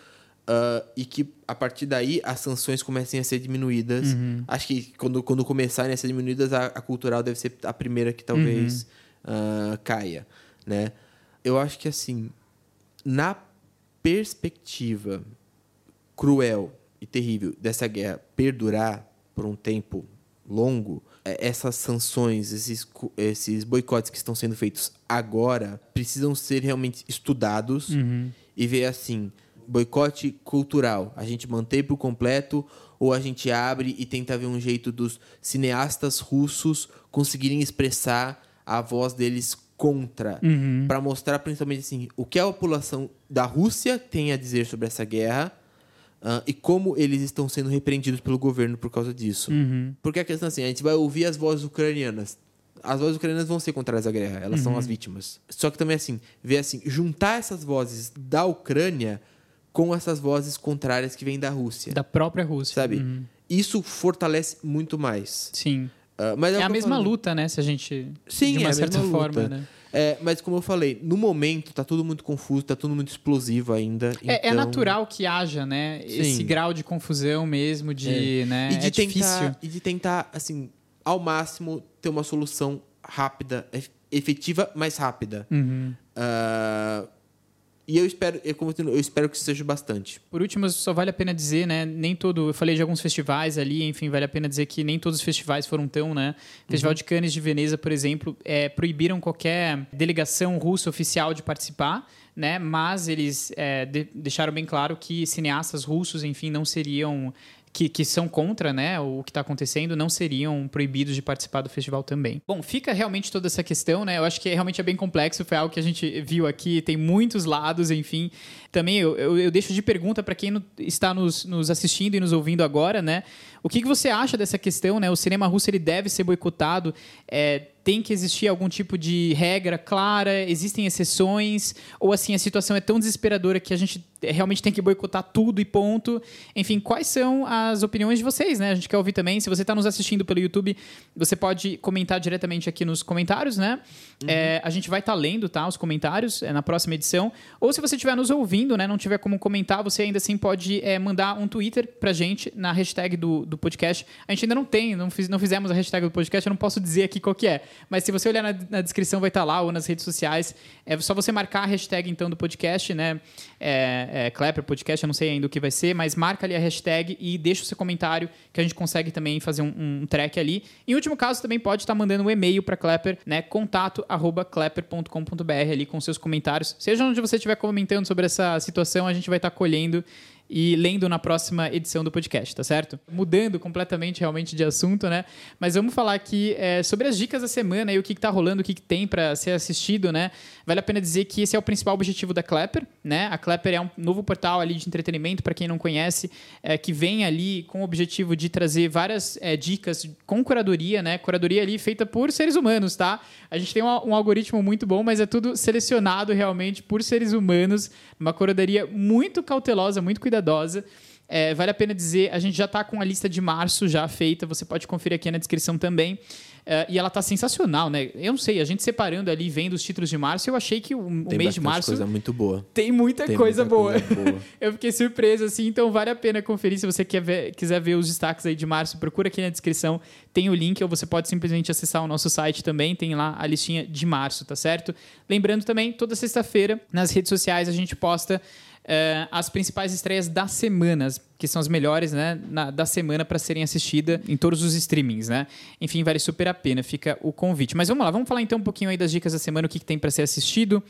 S2: ah, e que a partir daí as sanções comecem a ser diminuídas.
S1: Uhum.
S2: Acho que quando, quando começarem a ser diminuídas, a, a cultural deve ser a primeira que talvez
S1: Uhum.
S2: ah, caia, né? Eu acho que assim, na perspectiva cruel e terrível dessa guerra perdurar por um tempo longo, é, essas sanções, esses, esses boicotes que estão sendo feitos agora, precisam ser realmente estudados e ver assim, boicote cultural, a gente mantém por completo ou a gente abre e tenta ver um jeito dos cineastas russos conseguirem expressar a voz deles contra, para mostrar principalmente assim, o que a população da Rússia tem a dizer sobre essa guerra ah, e como eles estão sendo repreendidos pelo governo por causa disso. Porque a questão é assim, a gente vai ouvir as vozes ucranianas. As vozes ucranianas vão ser contrárias à guerra, elas são as vítimas. Só que também assim, ver assim, juntar essas vozes da Ucrânia com essas vozes contrárias que vêm da Rússia,
S1: Da própria Rússia.
S2: sabe?
S1: Uhum.
S2: Isso fortalece muito mais.
S1: Sim.
S2: Ah, mas
S1: É,
S2: o
S1: a mesma luta, né? Se a gente.
S2: Sim,
S1: de
S2: é
S1: uma
S2: a
S1: certa
S2: mesma
S1: forma,
S2: luta.
S1: né?
S2: É, mas como eu falei, no momento tá tudo muito confuso, tá tudo muito explosivo ainda.
S1: É, é
S2: então-
S1: natural que haja, né? Esse
S2: Sim.
S1: grau de confusão mesmo, de. Né?
S2: e de
S1: é
S2: tentar,
S1: difícil.
S2: E de tentar, assim, ao máximo, ter uma solução rápida, ef- efetiva, mas rápida.
S1: Uhum.
S2: Ah, e eu espero, eu, como eu espero que isso seja bastante.
S1: Por último, só vale a pena dizer, né? Nem todo. Eu falei de alguns festivais ali, enfim, vale a pena dizer que nem todos os festivais foram tão, né? O Festival de Cannes de Veneza, por exemplo, é, proibiram qualquer delegação russa oficial de participar, né? Mas eles é, de- deixaram bem claro que cineastas russos, enfim, não seriam. Que, que são contra né, o que está acontecendo não seriam proibidos de participar do festival também. Bom, fica realmente toda essa questão, né? Eu acho que realmente é bem complexo, foi algo que a gente viu aqui, tem muitos lados, enfim. Também eu, eu, eu deixo de pergunta para quem está nos, nos assistindo e nos ouvindo agora, né? O que, que você acha dessa questão, né? O cinema russo ele deve ser boicotado? É, tem que existir algum tipo de regra clara? Existem exceções? Ou assim, a situação é tão desesperadora que a gente realmente tem que boicotar tudo e ponto? Enfim, quais são as opiniões de vocês, né? A gente quer ouvir também. Se você está nos assistindo pelo YouTube, você pode comentar diretamente aqui nos comentários, né? É, a gente vai estar lendo, tá? Os comentários é, na próxima edição. Ou se você estiver nos ouvindo, né? Não tiver como comentar, você ainda assim pode é, mandar um Twitter pra gente na hashtag do, do podcast. A gente ainda não tem, não, fiz, não fizemos a hashtag do podcast, eu não posso dizer aqui qual que é. Mas se você olhar na, na descrição, vai estar lá, ou nas redes sociais. É só você marcar a hashtag, então, do podcast, né? É, é, Clapper Podcast, eu não sei ainda o que vai ser, mas marca ali a hashtag e deixa o seu comentário, que a gente consegue também fazer um, um track ali. Em último caso, também pode estar mandando um e-mail para Clapper, né? Contato arroba clapper.com.br ali com seus comentários. Seja onde você estiver comentando sobre essa situação, a gente vai estar colhendo e lendo na próxima edição do podcast, tá certo? Mudando completamente realmente de assunto, né? Mas vamos falar aqui é, sobre as dicas da semana e o que, que tá rolando, o que, que tem para ser assistido, né? Vale a pena dizer que esse é o principal objetivo da Clapper, né? A Clapper é um novo portal ali de entretenimento, para quem não conhece, é, que vem ali com o objetivo de trazer várias é, dicas com curadoria, né? Curadoria ali feita por seres humanos, tá? A gente tem um, um algoritmo muito bom, mas é tudo selecionado realmente por seres humanos, uma curadoria muito cautelosa, muito cuidadosa. É, vale a pena dizer, a gente já está com a lista de março já feita, você pode conferir aqui na descrição também. É, e ela tá sensacional, né? Eu não sei, a gente separando ali, vendo os títulos de março, eu achei que o, o
S2: Tem
S1: mês de março
S2: coisa muito boa.
S1: tem muita
S2: Tem
S1: coisa
S2: muita
S1: boa.
S2: coisa boa. [laughs]
S1: eu fiquei surpreso, assim, então vale a pena conferir. Se você quer ver- quiser ver os destaques aí de março, procura aqui na descrição, tem o link, ou você pode simplesmente acessar o nosso site também, tem lá a listinha de março, tá certo? Lembrando também, toda sexta-feira, nas redes sociais, a gente posta eh, as principais estreias das semanas, que são as melhores, né, na- da semana para serem assistidas em todos os streamings, né? Enfim, vale super a pena, fica o convite. Mas vamos lá, vamos falar então um pouquinho aí das dicas da semana, o que, que tem para ser assistido.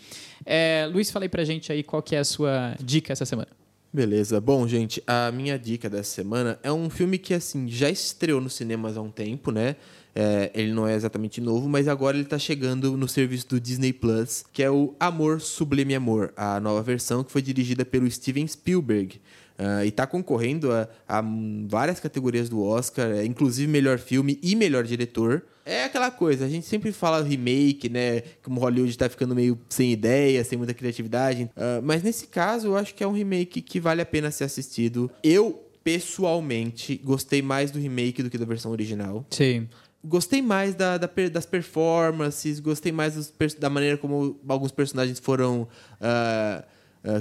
S1: Eh, Luiz, fala aí pra gente aí qual que é a sua dica essa semana.
S2: Beleza. Bom, gente, a minha dica dessa semana é um filme que, assim, já estreou nos cinemas há um tempo, né? É, ele não é exatamente novo, mas agora ele tá chegando no serviço do Disney Plus, que é o Amor Sublime Amor, a nova versão que foi dirigida pelo Steven Spielberg. Ah, e tá concorrendo a, a várias categorias do Oscar, é, inclusive melhor filme e melhor diretor. É aquela coisa, a gente sempre fala remake, né? Como Hollywood tá ficando meio sem ideia, sem muita criatividade. Ah, mas nesse caso, eu acho que é um remake que vale a pena ser assistido. Eu, pessoalmente, gostei mais do remake do que da versão original.
S1: Sim.
S2: Gostei mais da, da das performances, gostei mais dos da maneira como alguns personagens foram ah,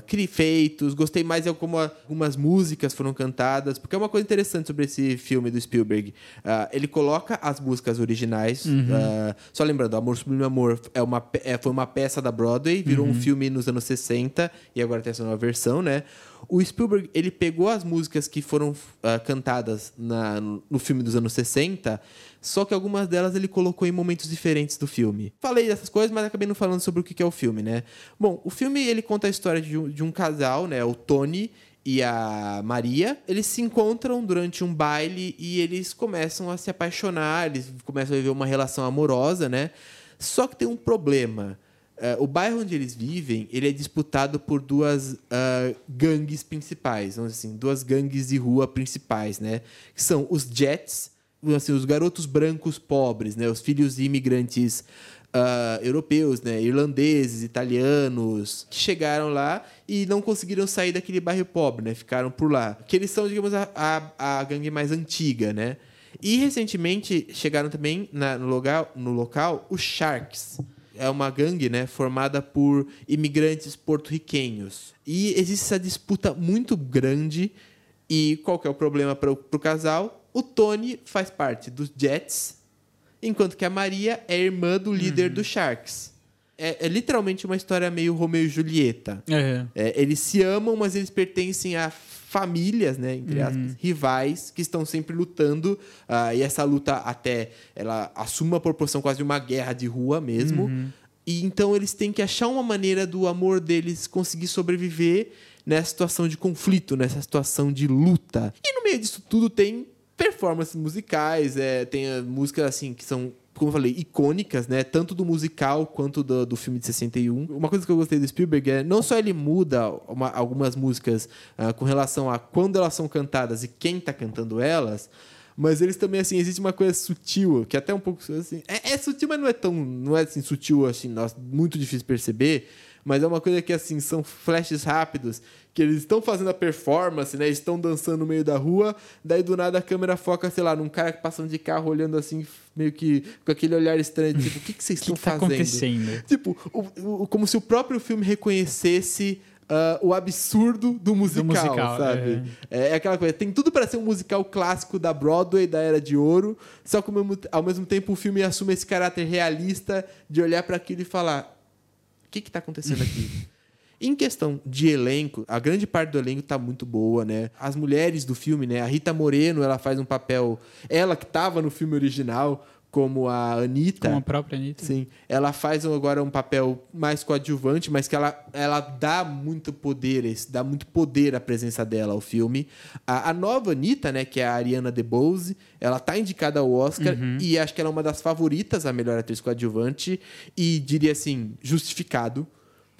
S2: cri- feitos, gostei mais de como algumas músicas foram cantadas, porque é uma coisa interessante sobre esse filme do Spielberg. Ah, ele coloca as músicas originais, ah, só lembrando, Amor Sublime Amor é uma, é, foi uma peça da Broadway, virou um filme nos anos 60 e agora tem essa nova versão, né? O Spielberg, ele pegou as músicas que foram uh, cantadas na, no filme dos anos 60, só que algumas delas ele colocou em momentos diferentes do filme. Falei dessas coisas, mas acabei não falando sobre o que é o filme, né? Bom, o filme ele conta a história de um, de um casal, né? O Tony e a Maria, eles se encontram durante um baile e eles começam a se apaixonar, eles começam a viver uma relação amorosa, né? Só que tem um problema. Uh, o bairro onde eles vivem, ele é disputado por duas uh, gangues principais, vamos dizer assim, duas gangues de rua principais, né? Que são os Jets, assim, os garotos brancos pobres, né? Os filhos de imigrantes uh, europeus, né, irlandeses, italianos, que chegaram lá e não conseguiram sair daquele bairro pobre, né, ficaram por lá. Que eles são, digamos, a, a, a gangue mais antiga, né. E recentemente chegaram também na, no, local, no local os Sharks. É uma gangue né, formada por imigrantes porto-riquenhos. E existe essa disputa muito grande. E qual que é o problema para o casal? O Tony faz parte dos Jets, enquanto que a Maria é irmã do líder uhum. do Sharks. É, é, literalmente uma história meio Romeu e Julieta. Uhum. É, eles se amam, mas eles pertencem a famílias, né, entre uhum. aspas, rivais que estão sempre lutando. Uh, e essa luta até ela assume uma proporção quase de uma guerra de rua mesmo. Uhum. E então eles têm que achar uma maneira do amor deles conseguir sobreviver nessa situação de conflito, nessa situação de luta. E no meio disso tudo tem performances musicais, é, tem uh, músicas assim que são como eu falei, icônicas, né? Tanto do musical quanto do, do filme de 61. Uma coisa que eu gostei do Spielberg é não só ele muda uma, algumas músicas uh, com relação a quando elas são cantadas e quem está cantando elas, mas eles também, assim, existe uma coisa sutil, que até um pouco assim. É, é sutil, mas não é tão. Não é assim, sutil, assim, nossa, muito difícil perceber. Mas é uma coisa que, assim, são flashes rápidos que eles estão fazendo a performance, né? Estão dançando no meio da rua, daí do nada a câmera foca, sei lá, num cara passando de carro olhando assim, meio que com aquele olhar estranho, tipo, o que, que vocês [laughs] estão que tá fazendo? acontecendo? Tipo, o, o, como se o próprio filme reconhecesse Uh, o absurdo do musical, do musical sabe? É. é. aquela coisa, tem tudo para ser um musical clássico da Broadway, da Era de Ouro, só que ao mesmo, ao mesmo tempo o filme assume esse caráter realista de olhar para aquilo e falar: que está acontecendo aqui? [laughs] Em questão de elenco, a grande parte do elenco tá muito boa, né? As mulheres do filme, né? A Rita Moreno, ela faz um papel. Ela que estava no filme original, como a Anitta.
S1: Como a própria Anitta.
S2: Sim. Ela faz agora um papel mais coadjuvante, mas que ela, ela dá muito poder, dá muito poder à presença dela ao filme. A, a nova Anitta, né, que é a Ariana DeBose, ela tá indicada ao Oscar uhum. e acho que ela é uma das favoritas a melhor atriz coadjuvante e diria assim, justificado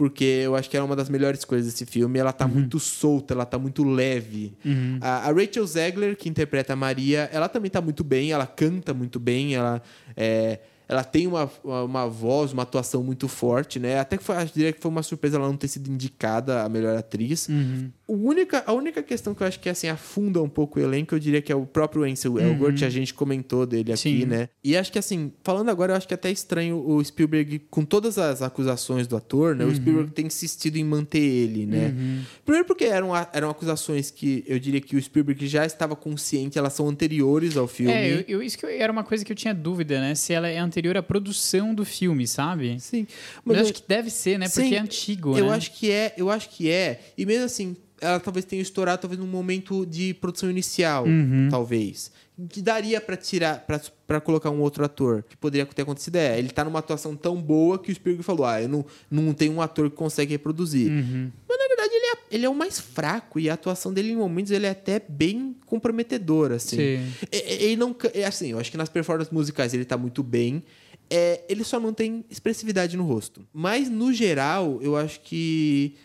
S2: porque eu acho que é uma das melhores coisas desse filme. Ela tá uhum. muito solta, ela tá muito leve. Uhum. A, a, Rachel Zegler, que interpreta a Maria, ela também tá muito bem, ela canta muito bem, ela é, ela tem uma, uma voz, uma atuação muito forte, né? Até que foi, acho, diria que foi uma surpresa ela não ter sido indicada a melhor atriz. Uhum. O única, a única questão que eu acho que assim afunda um pouco o elenco, eu diria que é o próprio Ansel Elgort, uhum. a gente comentou dele aqui, Sim. né? E acho que assim, falando agora, eu acho que é até estranho o Spielberg, com todas as acusações do ator, né? Uhum. O Spielberg tem insistido em manter ele, né? Uhum. Primeiro porque eram, eram acusações que eu diria que o Spielberg já estava consciente, elas são anteriores ao filme.
S1: É, eu, eu, isso que eu, era uma coisa que eu tinha dúvida, né? Se ela é anterior à produção do filme, sabe?
S2: Sim.
S1: Mas, eu acho que deve ser, né? Porque Sim, é antigo,
S2: eu
S1: né?
S2: acho que é, eu acho que é. E mesmo assim, ela talvez tenha estourado talvez num momento de produção inicial, uhum. talvez. Que daria para tirar, para colocar um outro ator. Que poderia ter acontecido é, ele tá numa atuação tão boa que o Spielberg falou: "Ah, eu não, não tenho um ator que consegue reproduzir". Uhum. Mas na verdade ele é, ele é o mais fraco e a atuação dele em momentos ele é até bem comprometedora, assim. Sim. Ele não, é assim, eu acho que nas performances musicais ele tá muito bem. É, ele só não tem expressividade no rosto. Mas no geral, eu acho que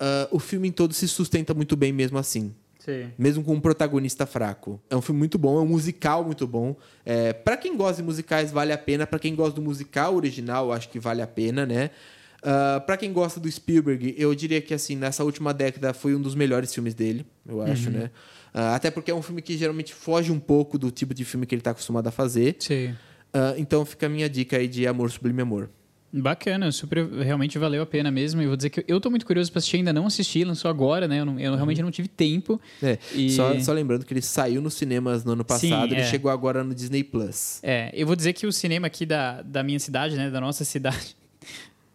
S2: uh, o filme em todo se sustenta muito bem mesmo assim. Sim. Mesmo com um protagonista fraco. É um filme muito bom, é um musical muito bom. É, para quem gosta de musicais, vale a pena. para quem gosta do musical original, acho que vale a pena, né? Uh, para quem gosta do Spielberg, eu diria que assim nessa última década foi um dos melhores filmes dele, eu acho, uhum. né? Uh, até porque é um filme que geralmente foge um pouco do tipo de filme que ele está acostumado a fazer. Sim. Uh, então fica a minha dica aí de Amor Sublime Amor.
S1: Bacana, super, realmente valeu a pena mesmo. E vou dizer que eu tô muito curioso para assistir, ainda não assisti, lançou agora, né? Eu, não, eu uhum. realmente não tive tempo.
S2: É, e... só, só lembrando que ele saiu nos cinemas no ano passado, Sim, ele é. chegou agora no Disney Plus.
S1: É, eu vou dizer que o cinema aqui da, da minha cidade, né? Da nossa cidade.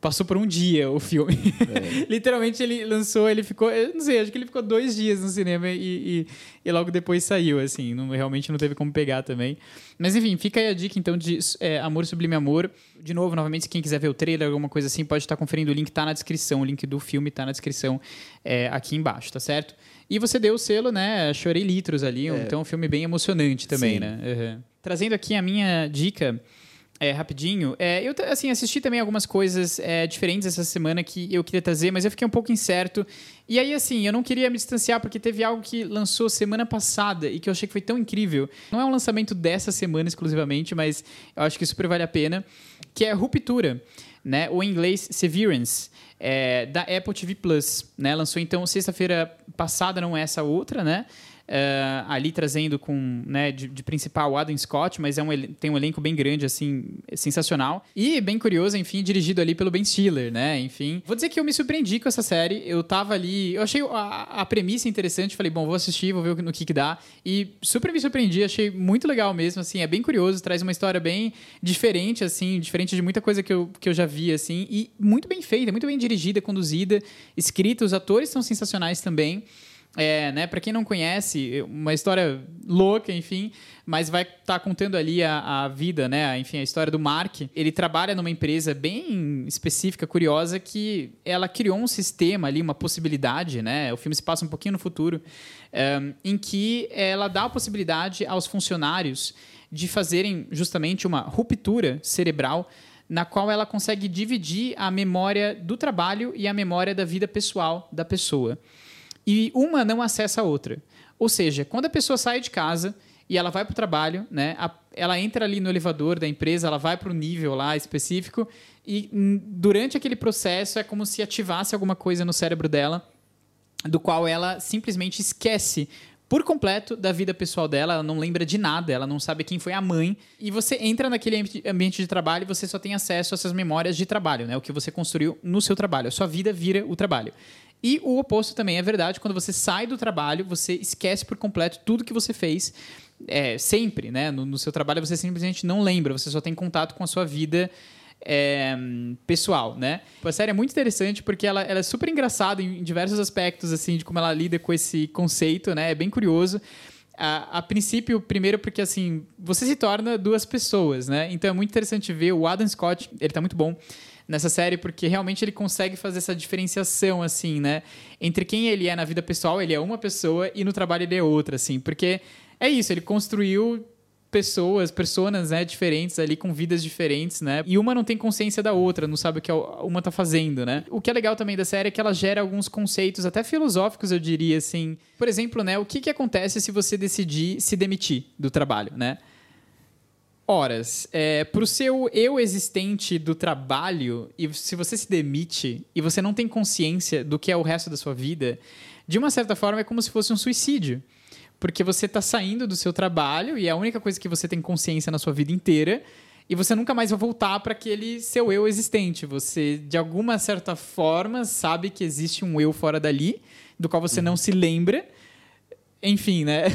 S1: Passou por um dia o filme. É. [laughs] Literalmente ele lançou, ele ficou, eu não sei, acho que ele ficou dois dias no cinema e, e, e, logo depois saiu, assim, não, realmente não teve como pegar também. Mas enfim, fica aí a dica então de é, Amor Sublime Amor. De novo, novamente, se quem quiser ver o trailer, alguma coisa assim, pode estar conferindo o link, tá na descrição, o link do filme tá na descrição é, aqui embaixo, tá certo? E você deu o selo, né? Chorei litros ali, é. então é um filme bem emocionante também, Sim. né? Uhum. Trazendo aqui a minha dica é, rapidinho. É, eu assim, assisti também algumas coisas é, diferentes essa semana que eu queria trazer, mas eu fiquei um pouco incerto. E aí, assim, eu não queria me distanciar porque teve algo que lançou semana passada e que eu achei que foi tão incrível. Não é um lançamento dessa semana exclusivamente, mas eu acho que super vale a pena. Que é Ruptura, né? Ou em inglês, Severance. É, da Apple TV Plus, né? Lançou então sexta-feira passada, não é essa outra, né? Uh, ali trazendo com, né, de, de, principal Adam Scott, mas é um, tem um elenco bem grande, assim, sensacional. E bem curioso, enfim, dirigido ali pelo Ben Stiller, né? Enfim. Vou dizer que eu me surpreendi com essa série. Eu tava ali. Eu achei a, a premissa interessante. Falei, bom, vou assistir, vou ver no que, que dá. E super me surpreendi, achei muito legal mesmo, assim, é bem curioso, traz uma história bem diferente, assim, diferente de muita coisa que eu, que eu já vi, assim, e muito bem feita, muito bem dirigida, conduzida, escrita. Os atores são sensacionais também. É, né, para quem não conhece, uma história louca, enfim, mas vai estar tá contando ali a, a, vida, né, enfim, a história do Mark. Ele trabalha numa empresa bem específica, curiosa, que ela criou um sistema ali, uma possibilidade, né, o filme se passa um pouquinho no futuro, um, em que ela dá a possibilidade aos funcionários de fazerem justamente uma ruptura cerebral na qual ela consegue dividir a memória do trabalho e a memória da vida pessoal da pessoa e uma não acessa a outra. Ou seja, quando a pessoa sai de casa e ela vai para o trabalho, né, ela entra ali no elevador da empresa, ela vai para o nível lá específico e durante aquele processo é como se ativasse alguma coisa no cérebro dela, do qual ela simplesmente esquece por completo da vida pessoal dela, ela não lembra de nada, ela não sabe quem foi a mãe. E você entra naquele ambiente de trabalho e você só tem acesso a essas memórias de trabalho, né? O que você construiu no seu trabalho. A sua vida vira o trabalho. E o oposto também é verdade. Quando você sai do trabalho, você esquece por completo tudo que você fez. É, sempre, né? No, no, seu trabalho você simplesmente não lembra, você só tem contato com a sua vida é, pessoal, né? A série é muito interessante porque ela, ela é super engraçada em, em, diversos aspectos, assim, de como ela lida com esse conceito, né? É bem curioso. A, a, princípio, primeiro porque, assim, você se torna duas pessoas, né? Então é muito interessante ver o Adam Scott, ele tá muito bom nessa série, porque realmente ele consegue fazer essa diferenciação, assim, né? Entre quem ele é na vida pessoal, ele é uma pessoa, e no trabalho ele é outra, assim. Porque é isso, ele construiu pessoas, personas, né, diferentes ali com vidas diferentes, né? E uma não tem consciência da outra, não sabe o que uma tá fazendo, né? O que é legal também da série é que ela gera alguns conceitos até filosóficos, eu diria assim. Por exemplo, né, o que que acontece se você decidir se demitir do trabalho, né? Horas é, para o seu eu existente do trabalho, e se você se demite e você não tem consciência do que é o resto da sua vida, de uma certa forma é como se fosse um suicídio. Porque você está saindo do seu trabalho e é a única coisa que você tem consciência na sua vida inteira e você nunca mais vai voltar para aquele seu eu existente. Você, de alguma certa forma, sabe que existe um eu fora dali, do qual você uhum. não se lembra enfim, né? É.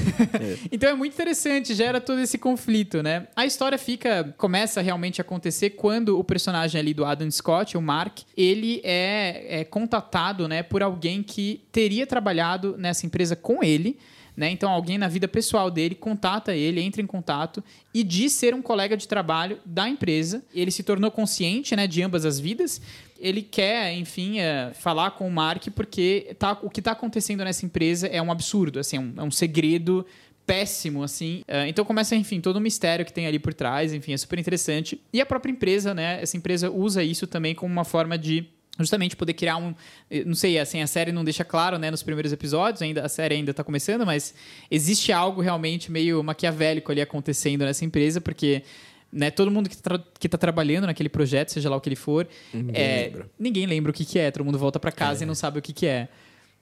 S1: [laughs] então é muito interessante, gera todo esse conflito, né? A história fica, começa realmente a acontecer quando o personagem ali do Adam Scott, o Mark, ele é, é contatado, né, por alguém que teria trabalhado nessa empresa com ele, né? Então, alguém na vida pessoal dele contata ele, entra em contato e diz ser um colega de trabalho da empresa. Ele se tornou consciente né, de ambas as vidas. Ele quer, enfim, é, falar com o Mark porque tá, o que está acontecendo nessa empresa é um absurdo, assim, é um, é um segredo péssimo, assim. Uh, então começa, enfim, todo o mistério que tem ali por trás, enfim, é super interessante. E a própria empresa, né? Essa empresa usa isso também como uma forma de justamente poder criar um eh, não sei assim a série não deixa claro né nos primeiros episódios ainda a série ainda está começando mas existe algo realmente meio maquiavélico ali acontecendo nessa empresa porque né, todo mundo que está tá trabalhando naquele projeto seja lá o que ele for ninguém é, lembra ninguém lembra o que, que é todo mundo volta para casa é. e não sabe o que, que é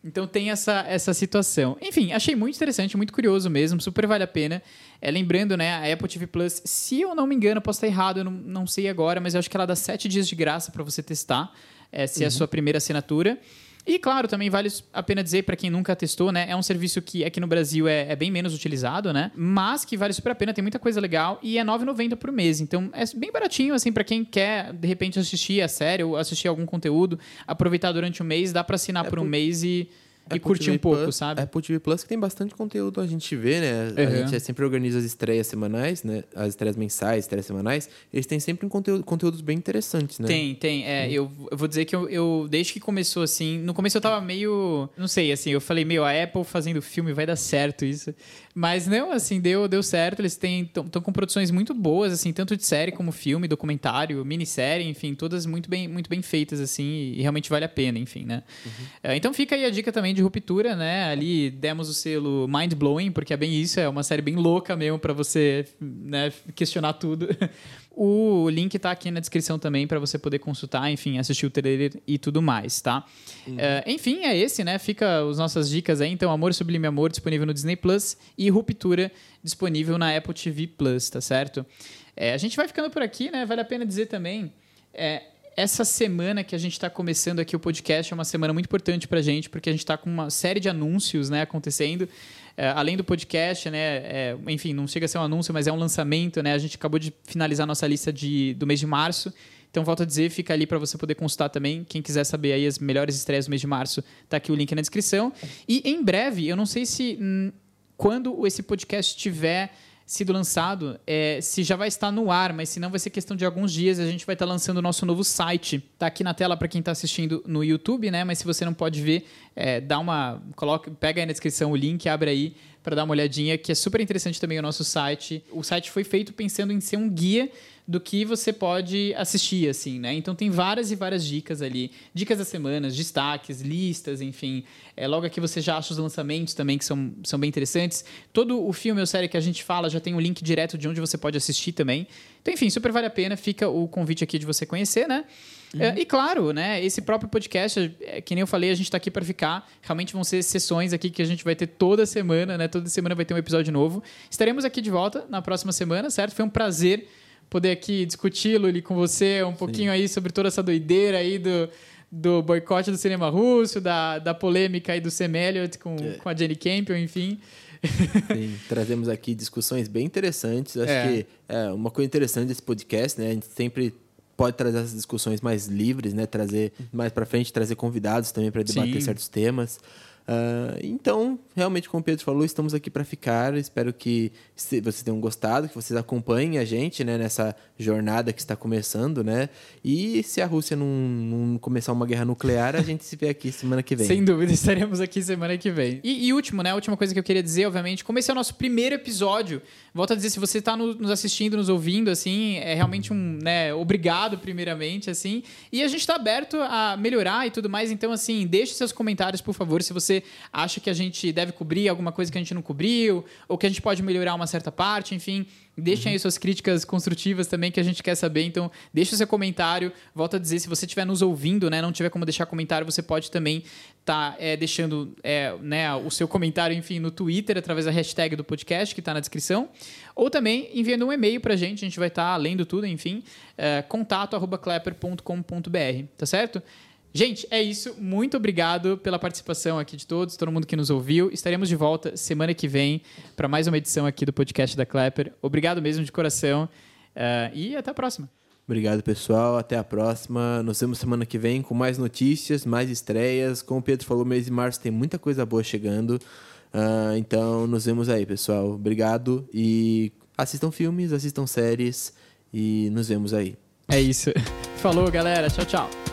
S1: então tem essa, essa situação. Enfim, achei muito interessante, muito curioso mesmo, super vale a pena. É, lembrando, né, a Apple TV Plus, se eu não me engano, posso estar errado, eu não, não sei agora, mas eu acho que ela dá sete dias de graça para você testar é, se uhum. é a uhum. sua primeira assinatura. E claro, também vale a pena dizer para quem nunca testou, né? É um serviço que aqui no Brasil é, é, bem menos utilizado, né? Mas que vale super a pena, tem muita coisa legal e é R$ 9,90 por mês. Então é bem baratinho, assim, para quem quer de repente assistir a série ou assistir algum conteúdo, aproveitar durante um mês, dá para assinar é por um mês e e curtir um pouco,
S2: Plus,
S1: sabe?
S2: É Apple TV Plus que tem bastante conteúdo, a gente vê, né? Uhum. A gente sempre organiza as estreias semanais, né? As estreias mensais, estreias semanais. Eles têm sempre um conteúdo, conteúdos bem interessantes, né?
S1: Tem, tem. É, eu, eu, vou dizer que eu, eu, desde que começou assim, no começo eu tava meio, não sei, assim, eu falei, meu, a Apple fazendo filme vai dar certo isso. Mas não, assim, deu, deu certo. Eles estão com produções muito boas, assim, tanto de série como filme, documentário, minissérie, enfim, todas muito bem, muito bem feitas, assim, e realmente vale a pena, enfim, né? Uhum. É, então fica aí a dica também de ruptura, né? Ali demos o selo Mind Blowing, porque é bem isso, é uma série bem louca mesmo para você né, questionar tudo. [laughs] O link tá aqui na descrição também para você poder consultar, enfim, assistir o trailer e tudo mais, tá? Uhum. Uh, enfim, é esse, né? Fica as nossas dicas aí. Então, Amor Sublime Amor disponível no Disney Plus e Ruptura disponível na Apple TV Plus, tá certo? É, a gente vai ficando por aqui, né? Vale a pena dizer também. É, essa semana que a gente está começando aqui o podcast é uma semana muito importante para a gente, porque a gente está com uma série de anúncios né, acontecendo. É, além do podcast, né? É, enfim, não chega a ser um anúncio, mas é um lançamento, né? A gente acabou de finalizar nossa lista de, do mês de março. Então, volto a dizer, fica ali para você poder consultar também. Quem quiser saber aí as melhores estreias do mês de março, tá aqui o link na descrição. E em breve, eu não sei se hum, quando esse podcast estiver sido lançado, é, se já vai estar no ar, mas se não vai ser questão de alguns dias, a gente vai estar lançando o nosso novo site. Tá aqui na tela para quem está assistindo no YouTube, né? Mas se você não pode ver, é, dá uma, coloca, pega aí na descrição o link, abre aí para dar uma olhadinha, que é super interessante também o nosso site. O site foi feito pensando em ser um guia do que você pode assistir, assim, né? Então tem várias e várias dicas ali. Dicas das semanas, destaques, listas, enfim. É, logo aqui você já acha os lançamentos também, que são, são bem interessantes. Todo o filme ou série que a gente fala já tem um link direto de onde você pode assistir também. Então, enfim, super vale a pena. Fica o convite aqui de você conhecer, né? Uhum. É, e claro, né, esse próprio podcast, é, que nem eu falei, a gente está aqui para ficar. Realmente vão ser sessões aqui que a gente vai ter toda semana, né? Toda semana vai ter um episódio novo. Estaremos aqui de volta na próxima semana, certo? Foi um prazer poder aqui discutir, Luli, com você um pouquinho Sim. aí sobre toda essa doideira aí do, do boicote do cinema russo, da, da polêmica aí do Sam Elliott com, é. com a Jenny Campion, enfim.
S2: Sim, trazemos aqui discussões bem interessantes. Acho é. que é uma coisa interessante desse podcast, né? A gente sempre pode trazer essas discussões mais livres, né? Trazer mais para frente, trazer convidados também para debater Sim. certos temas. Uh, então, realmente, como o Pedro falou, estamos aqui para ficar. Espero que vocês tenham gostado, que vocês acompanhem a gente né, nessa jornada que está começando, né? E se a Rússia não, não, começar uma guerra nuclear, a gente se vê aqui semana que vem.
S1: Sem dúvida, estaremos aqui semana que vem. E, e último, né? A última coisa que eu queria dizer, obviamente, como esse é o nosso primeiro episódio, volto a dizer, se você está no, nos assistindo, nos ouvindo, assim, é realmente um, né, obrigado, primeiramente, assim. E a gente está aberto a melhorar e tudo mais, então, assim, deixe seus comentários, por favor, se você você acha que a gente deve cobrir alguma coisa que a gente não cobriu, ou que a gente pode melhorar uma certa parte, enfim. Deixem aí suas críticas construtivas também, que a gente quer saber. Então, deixa o seu comentário. Volto a dizer, se você estiver nos ouvindo, né, não tiver como deixar comentário, você pode também estar tá, é, deixando é, né, o seu comentário, enfim, no Twitter, através da hashtag do podcast, que está na descrição. Ou também enviando um e-mail para a gente, a gente vai estar tá lendo tudo, enfim, é, contato.clepper.com.br, tá certo? Gente, é isso. Muito obrigado pela participação aqui de todos, todo mundo que nos ouviu. Estaremos de volta semana que vem para mais uma edição aqui do podcast da Clapper. Obrigado mesmo de coração uh, e até a próxima.
S2: Obrigado, pessoal. Até a próxima. Nos vemos semana que vem com mais notícias, mais estreias. Como o Pedro falou, mês de março tem muita coisa boa chegando. Uh, então, nos vemos aí, pessoal. Obrigado e assistam filmes, assistam séries e nos vemos aí.
S1: É isso. [laughs] Falou, galera. Tchau, tchau.